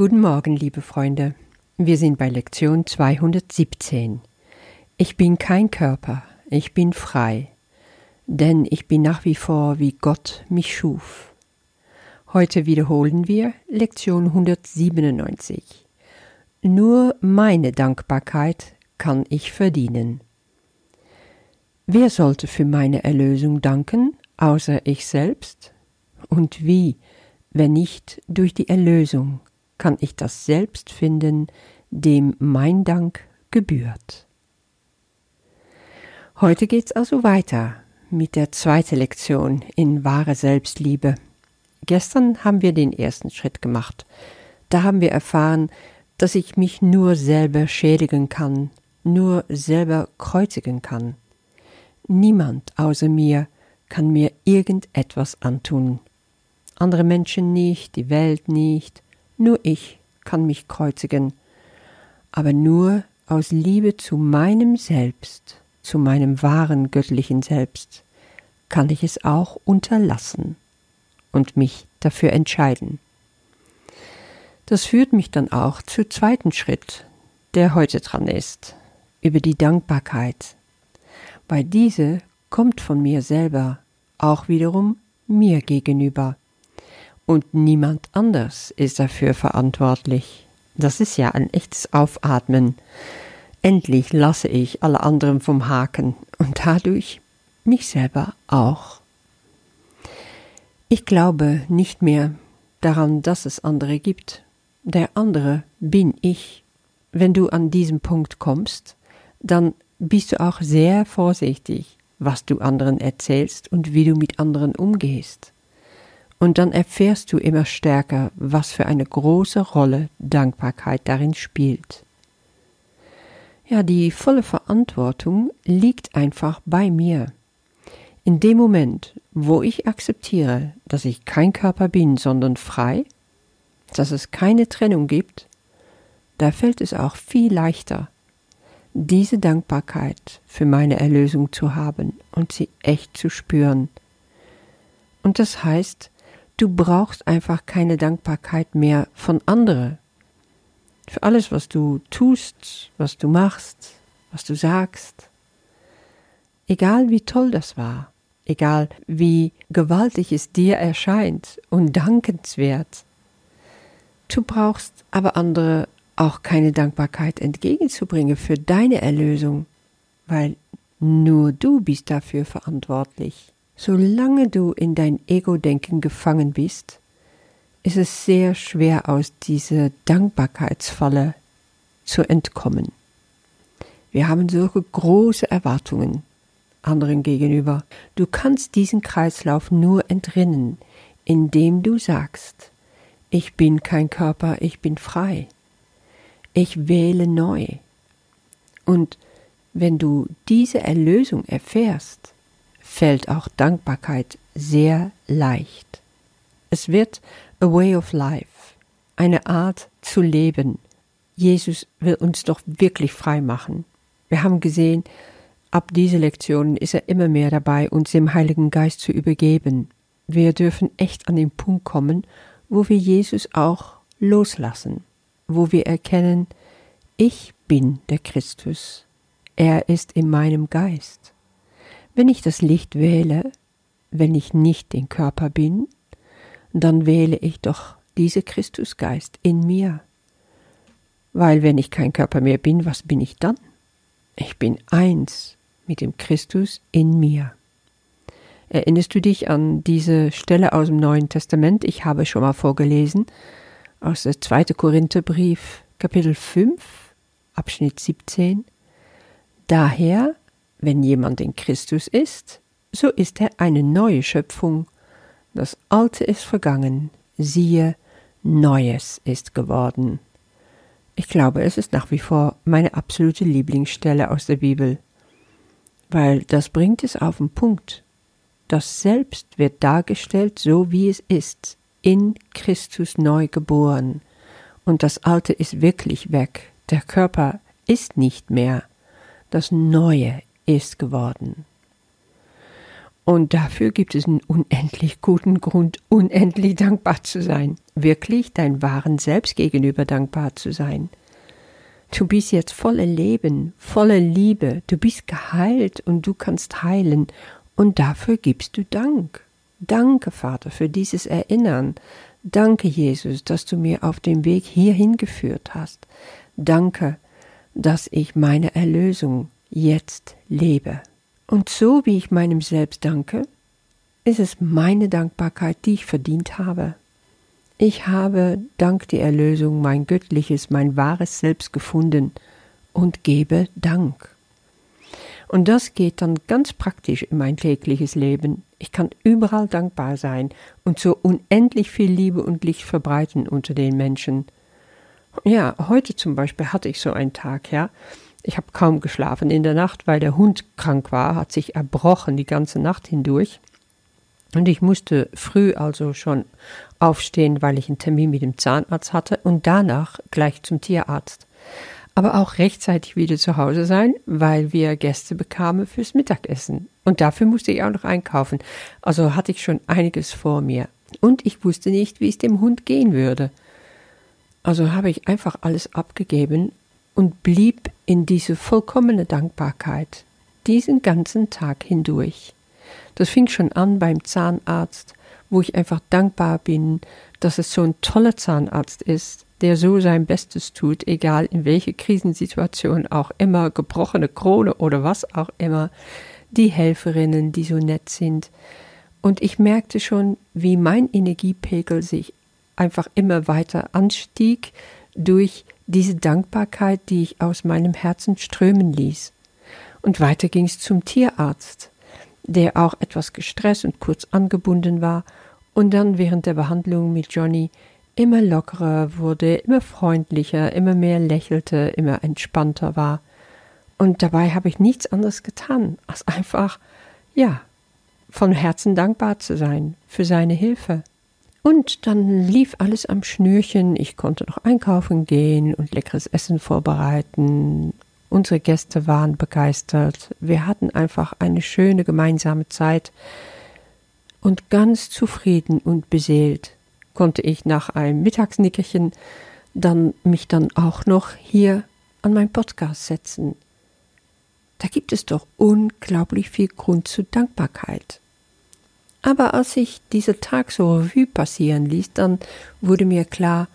Guten Morgen, liebe Freunde. Wir sind bei Lektion 217. Ich bin kein Körper, ich bin frei, denn ich bin nach wie vor, wie Gott mich schuf. Heute wiederholen wir Lektion 197. Nur meine Dankbarkeit kann ich verdienen. Wer sollte für meine Erlösung danken, außer ich selbst? Und wie, wenn nicht durch die Erlösung, kann ich das selbst finden, dem mein Dank gebührt. Heute geht's also weiter mit der zweiten Lektion in wahre Selbstliebe. Gestern haben wir den ersten Schritt gemacht. Da haben wir erfahren, dass ich mich nur selber schädigen kann, nur selber kreuzigen kann. Niemand außer mir kann mir irgendetwas antun. Andere Menschen nicht, die Welt nicht, nur ich kann mich kreuzigen, aber nur aus Liebe zu meinem Selbst, zu meinem wahren göttlichen Selbst, kann ich es auch unterlassen und mich dafür entscheiden. Das führt mich dann auch zum zweiten Schritt, der heute dran ist, über die Dankbarkeit weil diese kommt von mir selber, auch wiederum mir gegenüber. Und niemand anders ist dafür verantwortlich. Das ist ja ein echtes Aufatmen. Endlich lasse ich alle anderen vom Haken und dadurch mich selber auch. Ich glaube nicht mehr daran, dass es andere gibt. Der andere bin ich. Wenn du an diesen Punkt kommst, dann bist du auch sehr vorsichtig, was du anderen erzählst und wie du mit anderen umgehst. Und dann erfährst du immer stärker, was für eine große Rolle Dankbarkeit darin spielt. Ja, die volle Verantwortung liegt einfach bei mir. In dem Moment, wo ich akzeptiere, dass ich kein Körper bin, sondern frei, dass es keine Trennung gibt, da fällt es auch viel leichter, diese Dankbarkeit für meine Erlösung zu haben und sie echt zu spüren. Und das heißt, du brauchst einfach keine Dankbarkeit mehr von anderen. Für alles, was du tust, was du machst, was du sagst. Egal wie toll das war, egal wie gewaltig es dir erscheint und dankenswert. Du brauchst aber andere auch keine Dankbarkeit entgegenzubringen für deine Erlösung, weil nur du bist dafür verantwortlich. Solange du in dein Ego-Denken gefangen bist, ist es sehr schwer aus dieser Dankbarkeitsfalle zu entkommen. Wir haben solche große Erwartungen anderen gegenüber. Du kannst diesen Kreislauf nur entrinnen, indem du sagst, ich bin kein Körper, ich bin frei. Ich wähle neu. Und wenn du diese Erlösung erfährst, fällt auch Dankbarkeit sehr leicht. Es wird a way of life, eine Art zu leben. Jesus will uns doch wirklich frei machen. Wir haben gesehen, ab dieser Lektion ist er immer mehr dabei, uns dem Heiligen Geist zu übergeben. Wir dürfen echt an den Punkt kommen, wo wir Jesus auch loslassen wo wir erkennen, ich bin der Christus, er ist in meinem Geist. Wenn ich das Licht wähle, wenn ich nicht den Körper bin, dann wähle ich doch diese Christusgeist in mir. Weil wenn ich kein Körper mehr bin, was bin ich dann? Ich bin eins mit dem Christus in mir. Erinnerst du dich an diese Stelle aus dem Neuen Testament? Ich habe schon mal vorgelesen aus der 2. Korintherbrief, Kapitel 5, Abschnitt 17. Daher, wenn jemand in Christus ist, so ist er eine neue Schöpfung. Das Alte ist vergangen, siehe, Neues ist geworden. Ich glaube, es ist nach wie vor meine absolute Lieblingsstelle aus der Bibel, weil das bringt es auf den Punkt. Das Selbst wird dargestellt so, wie es ist, in Christus neu geboren, und das Alte ist wirklich weg, der Körper ist nicht mehr, das Neue ist geworden. Und dafür gibt es einen unendlich guten Grund, unendlich dankbar zu sein. Wirklich dein wahren Selbst gegenüber dankbar zu sein. Du bist jetzt voller Leben, voller Liebe, du bist geheilt und du kannst heilen. Und dafür gibst du Dank. Danke, Vater, für dieses Erinnern. Danke, Jesus, dass du mir auf dem Weg hierhin geführt hast. Danke, dass ich meine Erlösung jetzt lebe. Und so wie ich meinem Selbst danke, ist es meine Dankbarkeit, die ich verdient habe. Ich habe dank der Erlösung mein göttliches, mein wahres Selbst gefunden und gebe Dank. Und das geht dann ganz praktisch in mein tägliches Leben. Ich kann überall dankbar sein und so unendlich viel Liebe und Licht verbreiten unter den Menschen. Ja, heute zum Beispiel hatte ich so einen Tag, ja. Ich habe kaum geschlafen in der Nacht, weil der Hund krank war, hat sich erbrochen die ganze Nacht hindurch. Und ich musste früh also schon aufstehen, weil ich einen Termin mit dem Zahnarzt hatte und danach gleich zum Tierarzt. Aber auch rechtzeitig wieder zu Hause sein, weil wir Gäste bekamen fürs Mittagessen. Und dafür musste ich auch noch einkaufen. Also hatte ich schon einiges vor mir. Und ich wusste nicht, wie es dem Hund gehen würde. Also habe ich einfach alles abgegeben und blieb in diese vollkommene Dankbarkeit diesen ganzen Tag hindurch. Das fing schon an beim Zahnarzt, wo ich einfach dankbar bin, dass es so ein toller Zahnarzt ist, der so sein Bestes tut, egal in welche Krisensituation auch immer, gebrochene Krone oder was auch immer, die Helferinnen, die so nett sind. Und ich merkte schon, wie mein Energiepegel sich einfach immer weiter anstieg durch diese Dankbarkeit, die ich aus meinem Herzen strömen ließ. Und weiter ging es zum Tierarzt, der auch etwas gestresst und kurz angebunden war und dann während der Behandlung mit Johnny immer lockerer wurde, immer freundlicher, immer mehr lächelte, immer entspannter war. Und dabei habe ich nichts anderes getan, als einfach, ja, von Herzen dankbar zu sein für seine Hilfe. Und dann lief alles am Schnürchen. Ich konnte noch einkaufen gehen und leckeres Essen vorbereiten. Unsere Gäste waren begeistert. Wir hatten einfach eine schöne gemeinsame Zeit. Und ganz zufrieden und beseelt konnte ich nach einem Mittagsnickerchen dann mich dann auch noch hier an mein Podcast setzen. Da gibt es doch unglaublich viel Grund zur Dankbarkeit. Aber als ich diesen Tag so Revue passieren ließ, dann wurde mir klar,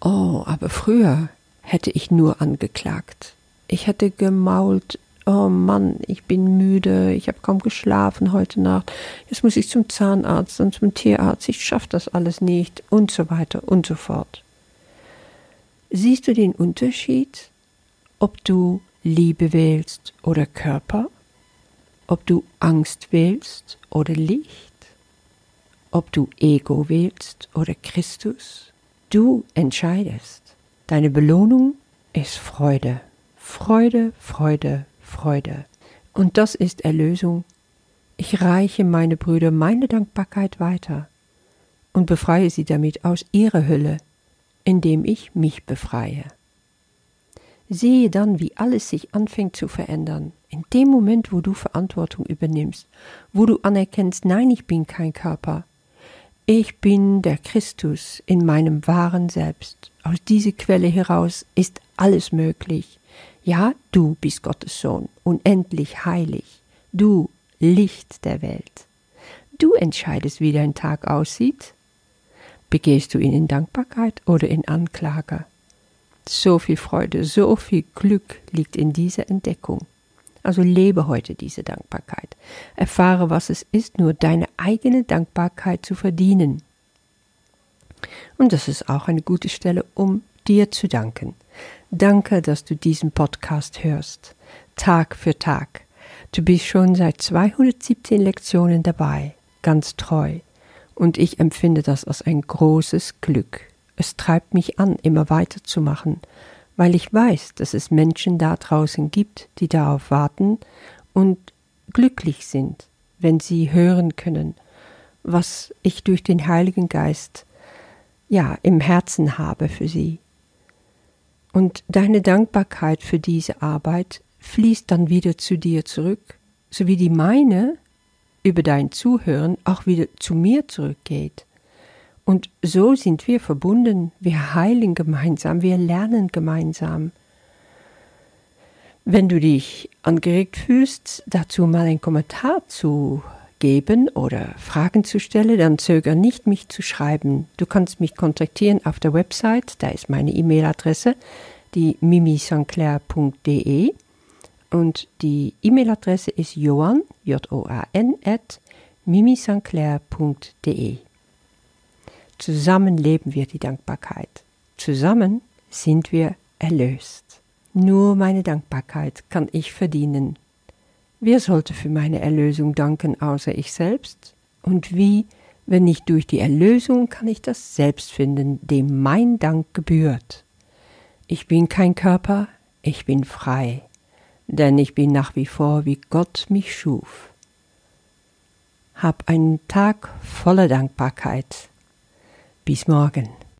oh, aber früher hätte ich nur angeklagt. Ich hätte gemault, oh Mann, ich bin müde, ich habe kaum geschlafen heute Nacht, jetzt muss ich zum Zahnarzt und zum Tierarzt, ich schaffe das alles nicht und so weiter und so fort. Siehst du den Unterschied, ob du Liebe wählst oder Körper? Ob du Angst wählst oder Licht, ob du Ego wählst oder Christus. Du entscheidest. Deine Belohnung ist Freude. Freude, Freude, Freude. Und das ist Erlösung. Ich reiche meine Brüder meine Dankbarkeit weiter und befreie sie damit aus ihrer Hölle, indem ich mich befreie. Sehe dann, wie alles sich anfängt zu verändern. In dem Moment, wo du Verantwortung übernimmst, wo du anerkennst, nein, ich bin kein Körper. Ich bin der Christus in meinem wahren Selbst. Aus dieser Quelle heraus ist alles möglich. Ja, du bist Gottes Sohn, unendlich heilig. Du, Licht der Welt. Du entscheidest, wie dein Tag aussieht. Begehst du ihn in Dankbarkeit oder in Anklage? So viel Freude, so viel Glück liegt in dieser Entdeckung. Also lebe heute diese Dankbarkeit. Erfahre, was es ist, nur deine eigene Dankbarkeit zu verdienen. Und das ist auch eine gute Stelle, um dir zu danken. Danke, dass du diesen Podcast hörst, Tag für Tag. Du bist schon seit 217 Lektionen dabei, ganz treu. Und ich empfinde das als ein großes Glück. Es treibt mich an, immer weiterzumachen, weil ich weiß, dass es Menschen da draußen gibt, die darauf warten und glücklich sind, wenn sie hören können, was ich durch den Heiligen Geist ja im Herzen habe für sie. Und deine Dankbarkeit für diese Arbeit fließt dann wieder zu dir zurück, so wie die meine über dein Zuhören auch wieder zu mir zurückgeht. Und so sind wir verbunden, wir heilen gemeinsam, wir lernen gemeinsam. Wenn du dich angeregt fühlst, dazu mal einen Kommentar zu geben oder Fragen zu stellen, dann zöger nicht, mich zu schreiben. Du kannst mich kontaktieren auf der Website, da ist meine E-Mail-Adresse, die mimisanclair.de und die E-Mail-Adresse ist joan, j-o-a-n, at mimisanclair.de. Zusammen leben wir die Dankbarkeit. Zusammen sind wir erlöst. Nur meine Dankbarkeit kann ich verdienen. Wer sollte für meine Erlösung danken außer ich selbst? Und wie, wenn nicht durch die Erlösung, kann ich das selbst finden, dem mein Dank gebührt? Ich bin kein Körper, ich bin frei, denn ich bin nach wie vor, wie Gott mich schuf. Hab einen Tag voller Dankbarkeit. Bis morgen.